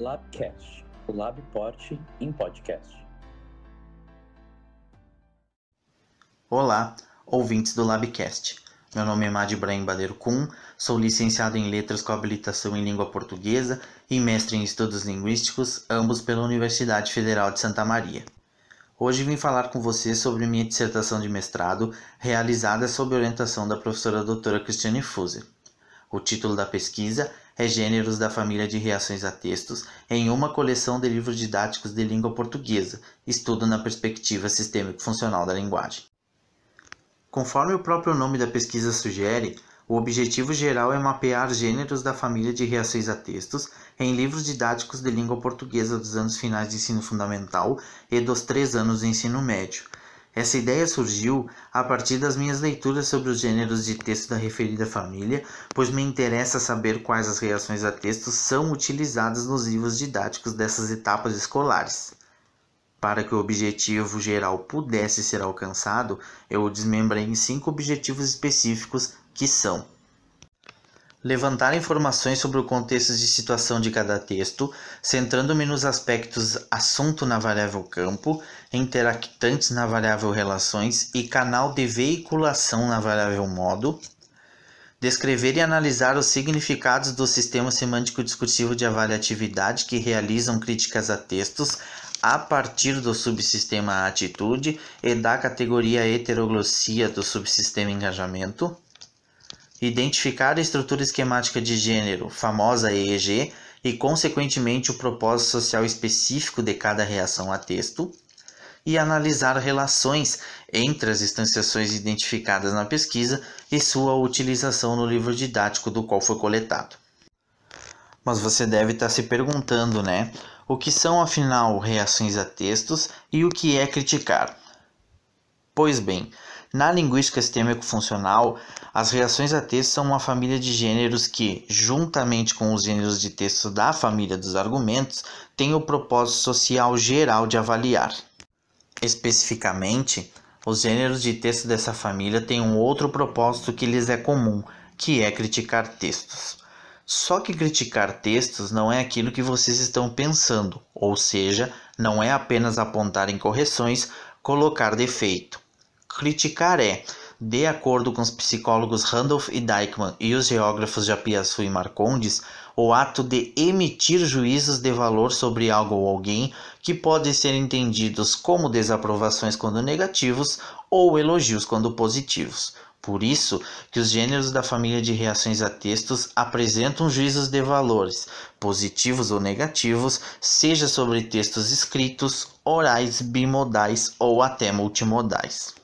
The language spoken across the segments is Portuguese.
Labcast, o Labport em podcast. Olá, ouvintes do Labcast. Meu nome é Mad Ibrahim Baleiro Kuhn, sou licenciado em Letras com habilitação em Língua Portuguesa e mestre em Estudos Linguísticos, ambos pela Universidade Federal de Santa Maria. Hoje vim falar com você sobre minha dissertação de mestrado, realizada sob orientação da professora doutora Cristiane Fuser. O título da pesquisa é Gêneros da Família de Reações a Textos em uma coleção de livros didáticos de língua portuguesa, estudo na perspectiva sistêmico-funcional da linguagem. Conforme o próprio nome da pesquisa sugere, o objetivo geral é mapear gêneros da família de reações a textos em livros didáticos de língua portuguesa dos anos finais de ensino fundamental e dos três anos de ensino médio. Essa ideia surgiu a partir das minhas leituras sobre os gêneros de texto da referida família, pois me interessa saber quais as reações a textos são utilizadas nos livros didáticos dessas etapas escolares. Para que o objetivo geral pudesse ser alcançado, eu o desmembrei em cinco objetivos específicos que são: levantar informações sobre o contexto de situação de cada texto, centrando-me nos aspectos assunto na variável campo, interactantes na variável relações e canal de veiculação na variável modo. Descrever e analisar os significados do sistema semântico discursivo de avaliatividade que realizam críticas a textos, a partir do subsistema atitude e da categoria heteroglossia do subsistema engajamento, identificar a estrutura esquemática de gênero, famosa EEG, e consequentemente o propósito social específico de cada reação a texto, e analisar relações entre as instanciações identificadas na pesquisa e sua utilização no livro didático do qual foi coletado. Mas você deve estar se perguntando, né? O que são afinal reações a textos e o que é criticar? Pois bem, na linguística sistêmico-funcional, as reações a texto são uma família de gêneros que, juntamente com os gêneros de texto da família dos argumentos, têm o propósito social geral de avaliar. Especificamente, os gêneros de texto dessa família têm um outro propósito que lhes é comum, que é criticar textos. Só que criticar textos não é aquilo que vocês estão pensando, ou seja, não é apenas apontar incorreções, colocar defeito. Criticar é, de acordo com os psicólogos Randolph e Deichmann e os geógrafos Japiaçu e Marcondes, o ato de emitir juízos de valor sobre algo ou alguém que podem ser entendidos como desaprovações quando negativos ou elogios quando positivos. Por isso que os gêneros da família de reações a textos apresentam juízos de valores, positivos ou negativos, seja sobre textos escritos, orais, bimodais ou até multimodais.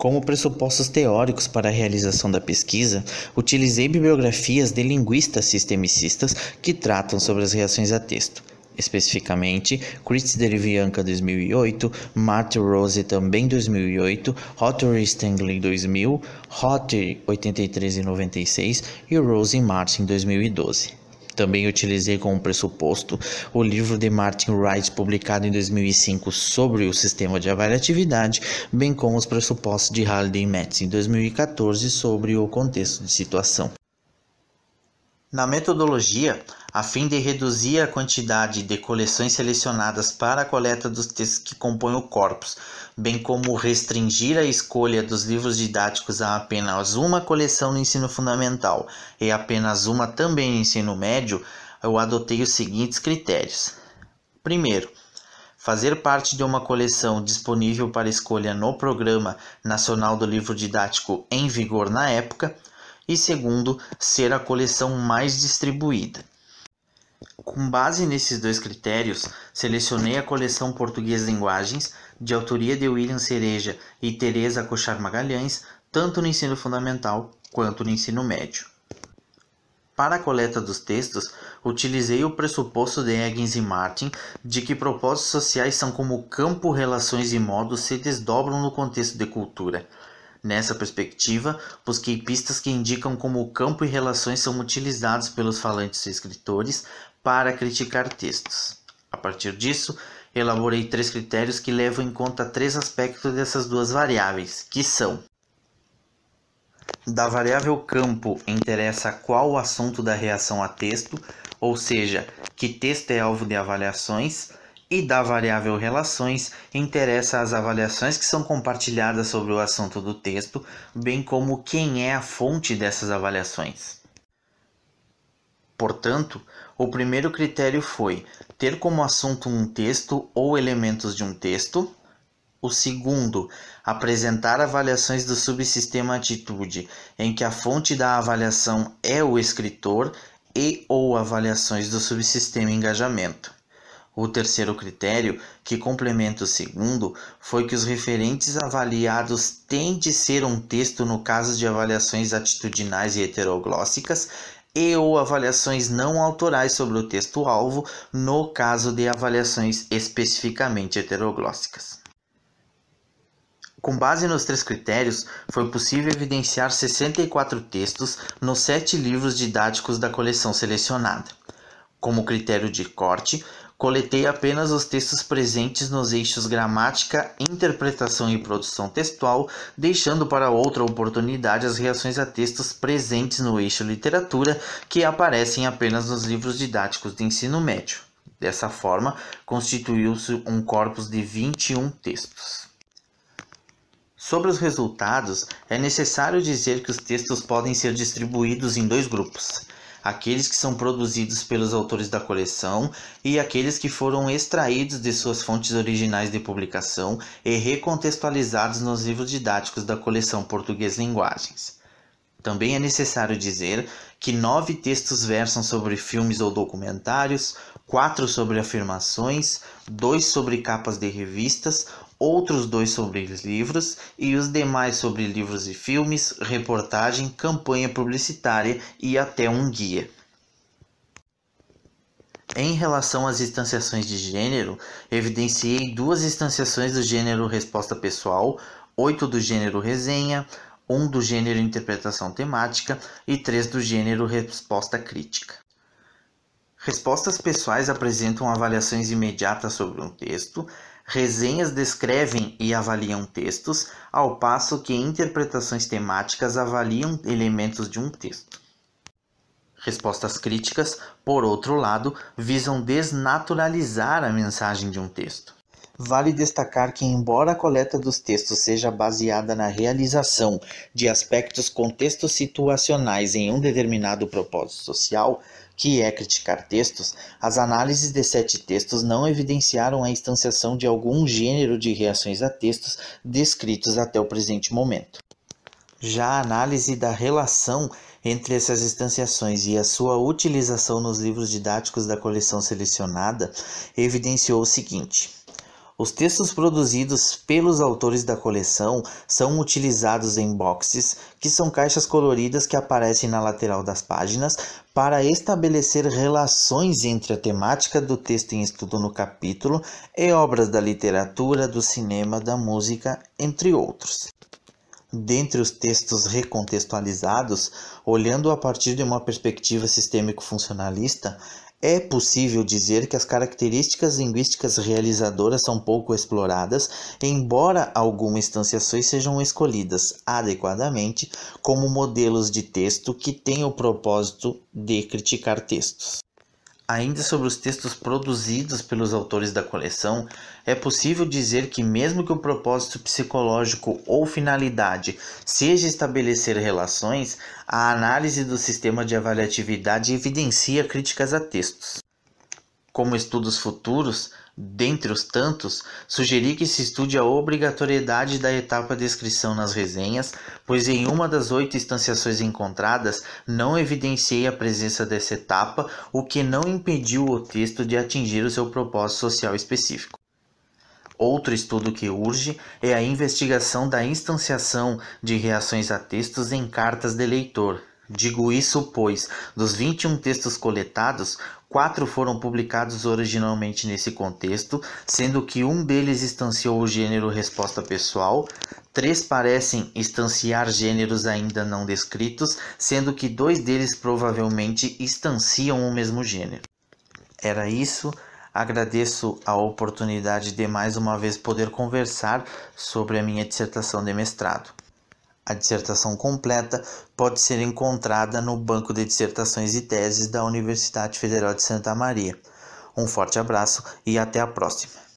Como pressupostos teóricos para a realização da pesquisa, utilizei bibliografias de linguistas sistemicistas que tratam sobre as reações a texto. Especificamente, Chris Derivianca 2008, Martin Rose também 2008, Hottery Stanley 2000, Hottery 83 e 96 e Rose Martin 2012. Também utilizei como pressuposto o livro de Martin Wright, publicado em 2005, sobre o sistema de avaliatividade, bem como os pressupostos de Halliday Metz, em 2014, sobre o contexto de situação. Na metodologia, a fim de reduzir a quantidade de coleções selecionadas para a coleta dos textos que compõem o corpus, bem como restringir a escolha dos livros didáticos a apenas uma coleção no ensino fundamental e apenas uma também no ensino médio, eu adotei os seguintes critérios. Primeiro, fazer parte de uma coleção disponível para escolha no Programa Nacional do Livro Didático em vigor na época e segundo, ser a coleção mais distribuída. Com base nesses dois critérios, selecionei a coleção Português Linguagens, de autoria de William Cereja e Teresa Cochar Magalhães, tanto no ensino fundamental quanto no ensino médio. Para a coleta dos textos, utilizei o pressuposto de Higgins e Martin de que propósitos sociais são como campo, relações e modos se desdobram no contexto de cultura. Nessa perspectiva, busquei pistas que indicam como o campo e relações são utilizados pelos falantes e escritores para criticar textos. A partir disso, elaborei três critérios que levam em conta três aspectos dessas duas variáveis, que são da variável campo interessa qual o assunto da reação a texto, ou seja, que texto é alvo de avaliações e da variável relações interessa as avaliações que são compartilhadas sobre o assunto do texto, bem como quem é a fonte dessas avaliações. Portanto, o primeiro critério foi ter como assunto um texto ou elementos de um texto. O segundo, apresentar avaliações do subsistema atitude, em que a fonte da avaliação é o escritor e ou avaliações do subsistema engajamento. O terceiro critério, que complementa o segundo, foi que os referentes avaliados têm de ser um texto no caso de avaliações atitudinais e heteroglóssicas e ou avaliações não autorais sobre o texto-alvo no caso de avaliações especificamente heteroglóssicas. Com base nos três critérios, foi possível evidenciar 64 textos nos sete livros didáticos da coleção selecionada. Como critério de corte, coletei apenas os textos presentes nos eixos gramática, interpretação e produção textual, deixando para outra oportunidade as reações a textos presentes no eixo literatura, que aparecem apenas nos livros didáticos de ensino médio. Dessa forma, constituiu-se um corpus de 21 textos. Sobre os resultados, é necessário dizer que os textos podem ser distribuídos em dois grupos aqueles que são produzidos pelos autores da coleção e aqueles que foram extraídos de suas fontes originais de publicação e recontextualizados nos livros didáticos da coleção Português Linguagens. Também é necessário dizer que nove textos versam sobre filmes ou documentários, quatro sobre afirmações, dois sobre capas de revistas, outros dois sobre livros e os demais sobre livros e filmes, reportagem, campanha publicitária e até um guia. Em relação às instanciações de gênero, evidenciei duas instanciações do gênero resposta pessoal, oito do gênero resenha, um do gênero interpretação temática e três do gênero resposta crítica. Respostas pessoais apresentam avaliações imediatas sobre um texto, Resenhas descrevem e avaliam textos, ao passo que interpretações temáticas avaliam elementos de um texto. Respostas críticas, por outro lado, visam desnaturalizar a mensagem de um texto. Vale destacar que, embora a coleta dos textos seja baseada na realização de aspectos contextos situacionais em um determinado propósito social, que é criticar textos, as análises de sete textos não evidenciaram a instanciação de algum gênero de reações a textos descritos até o presente momento. Já a análise da relação entre essas instanciações e a sua utilização nos livros didáticos da coleção selecionada evidenciou o seguinte. Os textos produzidos pelos autores da coleção são utilizados em boxes, que são caixas coloridas que aparecem na lateral das páginas, para estabelecer relações entre a temática do texto em estudo no capítulo e obras da literatura, do cinema, da música, entre outros. Dentre os textos recontextualizados, olhando a partir de uma perspectiva sistêmico-funcionalista, é possível dizer que as características linguísticas realizadoras são pouco exploradas, embora algumas instanciações sejam escolhidas adequadamente como modelos de texto que têm o propósito de criticar textos. Ainda sobre os textos produzidos pelos autores da coleção, é possível dizer que, mesmo que o propósito psicológico ou finalidade seja estabelecer relações, a análise do sistema de avaliatividade evidencia críticas a textos. Como estudos futuros, Dentre os tantos, sugeri que se estude a obrigatoriedade da etapa de inscrição nas resenhas, pois em uma das oito instanciações encontradas não evidenciei a presença dessa etapa, o que não impediu o texto de atingir o seu propósito social específico. Outro estudo que urge é a investigação da instanciação de reações a textos em cartas de leitor, Digo isso pois, dos 21 textos coletados, quatro foram publicados originalmente nesse contexto, sendo que um deles instanciou o gênero resposta pessoal, três parecem instanciar gêneros ainda não descritos, sendo que dois deles provavelmente instanciam o mesmo gênero. Era isso. Agradeço a oportunidade de mais uma vez poder conversar sobre a minha dissertação de mestrado. A dissertação completa pode ser encontrada no Banco de Dissertações e Teses da Universidade Federal de Santa Maria. Um forte abraço e até a próxima!